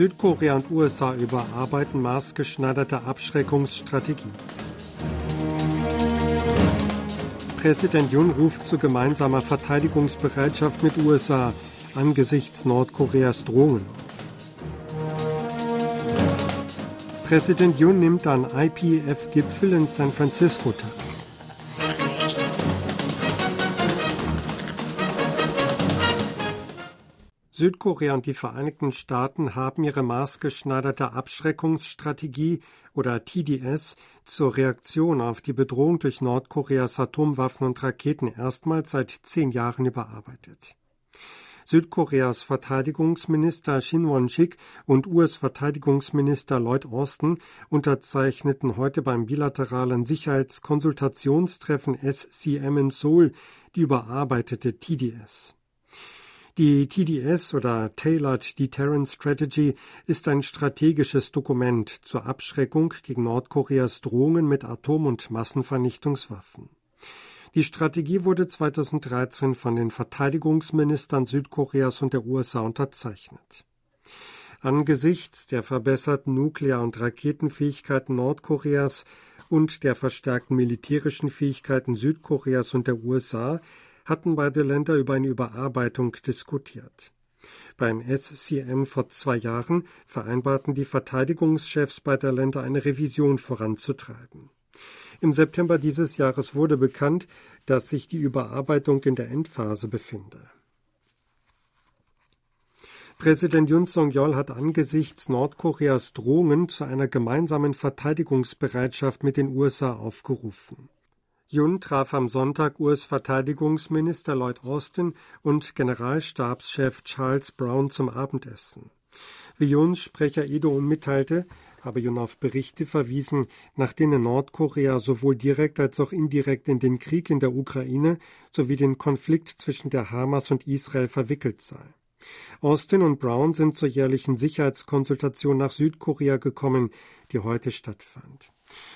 Südkorea und USA überarbeiten maßgeschneiderte Abschreckungsstrategie. Präsident Jun ruft zu gemeinsamer Verteidigungsbereitschaft mit USA angesichts Nordkoreas Drohungen Präsident Jun nimmt an IPF-Gipfel in San Francisco teil. Südkorea und die Vereinigten Staaten haben ihre maßgeschneiderte Abschreckungsstrategie oder TDS zur Reaktion auf die Bedrohung durch Nordkoreas Atomwaffen und Raketen erstmals seit zehn Jahren überarbeitet. Südkoreas Verteidigungsminister Shin Won-sik und US-Verteidigungsminister Lloyd Austin unterzeichneten heute beim bilateralen Sicherheitskonsultationstreffen SCM in Seoul die überarbeitete TDS. Die TDS oder Tailored Deterrence Strategy ist ein strategisches Dokument zur Abschreckung gegen Nordkoreas Drohungen mit Atom- und Massenvernichtungswaffen. Die Strategie wurde 2013 von den Verteidigungsministern Südkoreas und der USA unterzeichnet. Angesichts der verbesserten Nuklear- und Raketenfähigkeiten Nordkoreas und der verstärkten militärischen Fähigkeiten Südkoreas und der USA hatten beide Länder über eine Überarbeitung diskutiert. Beim SCM vor zwei Jahren vereinbarten die Verteidigungschefs beider Länder eine Revision voranzutreiben. Im September dieses Jahres wurde bekannt, dass sich die Überarbeitung in der Endphase befinde. Präsident Yun Song-yeol hat angesichts Nordkoreas Drohungen zu einer gemeinsamen Verteidigungsbereitschaft mit den USA aufgerufen. Yun traf am Sonntag US-Verteidigungsminister Lloyd Austin und Generalstabschef Charles Brown zum Abendessen. Wie Yuns Sprecher Edo mitteilte, habe Yun auf Berichte verwiesen, nach denen Nordkorea sowohl direkt als auch indirekt in den Krieg in der Ukraine sowie den Konflikt zwischen der Hamas und Israel verwickelt sei. Austin und Brown sind zur jährlichen Sicherheitskonsultation nach Südkorea gekommen, die heute stattfand.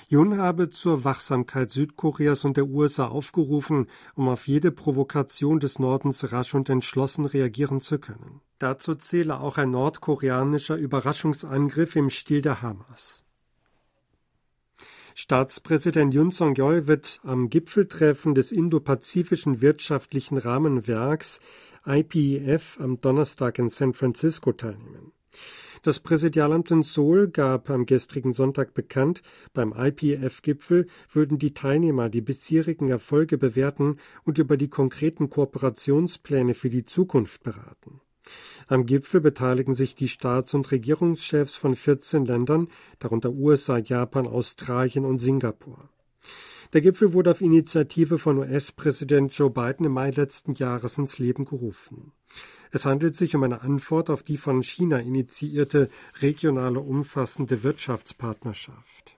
Jun habe zur Wachsamkeit Südkoreas und der USA aufgerufen, um auf jede Provokation des Nordens rasch und entschlossen reagieren zu können. Dazu zähle auch ein nordkoreanischer Überraschungsangriff im Stil der Hamas. Staatspräsident Yun Song-yeol wird am Gipfeltreffen des Indo-Pazifischen Wirtschaftlichen Rahmenwerks IPEF am Donnerstag in San Francisco teilnehmen. Das Präsidialamt in Seoul gab am gestrigen Sonntag bekannt, beim IPF-Gipfel würden die Teilnehmer die bisherigen Erfolge bewerten und über die konkreten Kooperationspläne für die Zukunft beraten. Am Gipfel beteiligen sich die Staats- und Regierungschefs von 14 Ländern, darunter USA, Japan, Australien und Singapur. Der Gipfel wurde auf Initiative von US-Präsident Joe Biden im Mai letzten Jahres ins Leben gerufen. Es handelt sich um eine Antwort auf die von China initiierte regionale umfassende Wirtschaftspartnerschaft.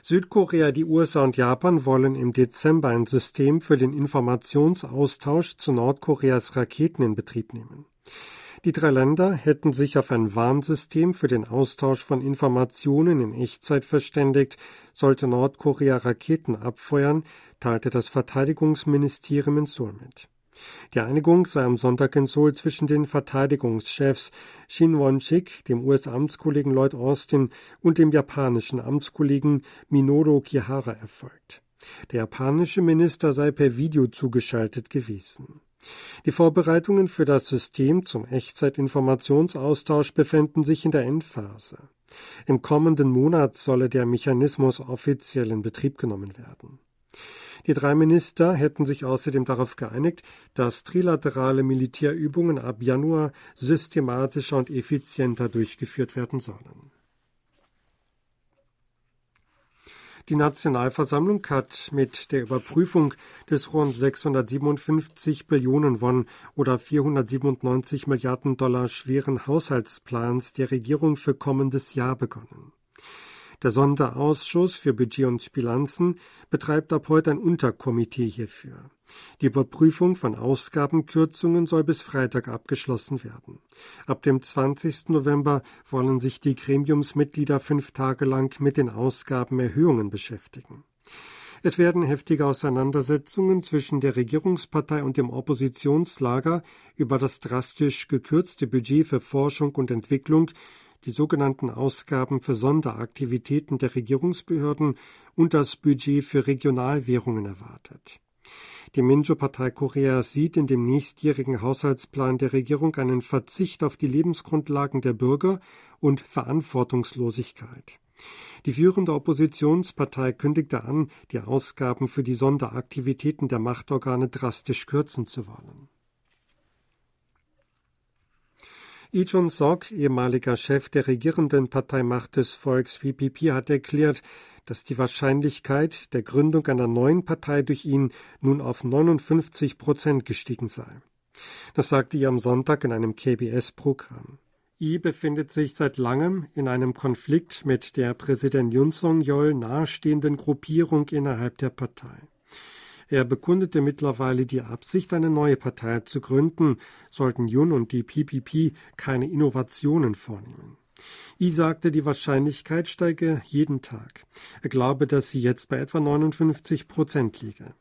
Südkorea, die USA und Japan wollen im Dezember ein System für den Informationsaustausch zu Nordkoreas Raketen in Betrieb nehmen. Die drei Länder hätten sich auf ein Warnsystem für den Austausch von Informationen in Echtzeit verständigt, sollte Nordkorea Raketen abfeuern, teilte das Verteidigungsministerium in Seoul mit. Die Einigung sei am Sonntag in Seoul zwischen den Verteidigungschefs Shin Won-sik, dem US-Amtskollegen Lloyd Austin und dem japanischen Amtskollegen Minoru Kihara erfolgt. Der japanische Minister sei per Video zugeschaltet gewesen. Die Vorbereitungen für das System zum Echtzeitinformationsaustausch befänden sich in der Endphase. Im kommenden Monat solle der Mechanismus offiziell in Betrieb genommen werden. Die drei Minister hätten sich außerdem darauf geeinigt, dass trilaterale Militärübungen ab Januar systematischer und effizienter durchgeführt werden sollen. Die Nationalversammlung hat mit der Überprüfung des rund 657 Billionen Won oder 497 Milliarden Dollar schweren Haushaltsplans der Regierung für kommendes Jahr begonnen. Der Sonderausschuss für Budget und Bilanzen betreibt ab heute ein Unterkomitee hierfür. Die Überprüfung von Ausgabenkürzungen soll bis Freitag abgeschlossen werden. Ab dem 20. November wollen sich die Gremiumsmitglieder fünf Tage lang mit den Ausgabenerhöhungen beschäftigen. Es werden heftige Auseinandersetzungen zwischen der Regierungspartei und dem Oppositionslager über das drastisch gekürzte Budget für Forschung und Entwicklung, die sogenannten Ausgaben für Sonderaktivitäten der Regierungsbehörden und das Budget für Regionalwährungen erwartet. Die Minjo-Partei Koreas sieht in dem nächstjährigen Haushaltsplan der Regierung einen Verzicht auf die Lebensgrundlagen der Bürger und Verantwortungslosigkeit. Die führende Oppositionspartei kündigte an, die Ausgaben für die Sonderaktivitäten der Machtorgane drastisch kürzen zu wollen. Lee Jun-sok, ehemaliger Chef der regierenden Partei Macht des Volks PPP, hat erklärt, dass die Wahrscheinlichkeit der Gründung einer neuen Partei durch ihn nun auf 59 Prozent gestiegen sei. Das sagte er am Sonntag in einem KBS-Programm. I befindet sich seit langem in einem Konflikt mit der Präsident Yun Song-yeol nahestehenden Gruppierung innerhalb der Partei. Er bekundete mittlerweile die Absicht, eine neue Partei zu gründen, sollten Yun und die PPP keine Innovationen vornehmen. I sagte, die Wahrscheinlichkeit steige jeden Tag. Er glaube, dass sie jetzt bei etwa 59 Prozent liege.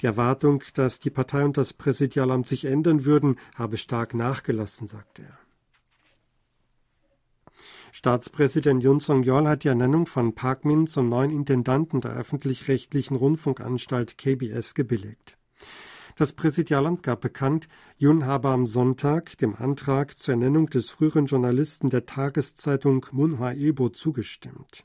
Die Erwartung, dass die Partei und das Präsidialamt sich ändern würden, habe stark nachgelassen, sagte er. Staatspräsident Yun Song-yeol hat die Ernennung von Park Min zum neuen Intendanten der öffentlich-rechtlichen Rundfunkanstalt KBS gebilligt. Das Präsidialamt gab bekannt, Yun habe am Sonntag dem Antrag zur Ernennung des früheren Journalisten der Tageszeitung Munhwa Ilbo zugestimmt.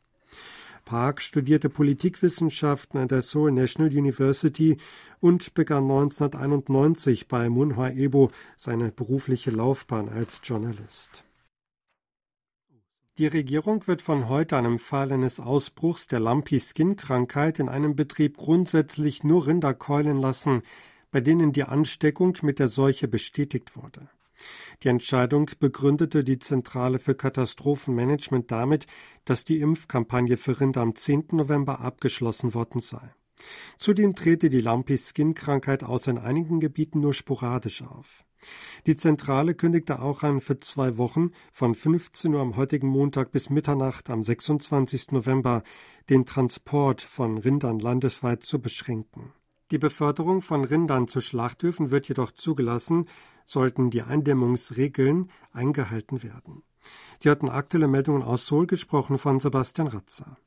Park studierte Politikwissenschaften an der Seoul National University und begann 1991 bei Munhwa Ilbo seine berufliche Laufbahn als Journalist. Die Regierung wird von heute einem Fall eines Ausbruchs der Lumpy-Skin-Krankheit in einem Betrieb grundsätzlich nur Rinder keulen lassen, bei denen die Ansteckung mit der Seuche bestätigt wurde. Die Entscheidung begründete die Zentrale für Katastrophenmanagement damit, dass die Impfkampagne für Rinder am 10. November abgeschlossen worden sei. Zudem trete die Lumpy-Skin-Krankheit außer in einigen Gebieten nur sporadisch auf. Die Zentrale kündigte auch an, für zwei Wochen von 15 Uhr am heutigen Montag bis Mitternacht am 26. November den Transport von Rindern landesweit zu beschränken. Die Beförderung von Rindern zu Schlachthöfen wird jedoch zugelassen, sollten die Eindämmungsregeln eingehalten werden. Sie hatten aktuelle Meldungen aus Seoul gesprochen von Sebastian Ratzer.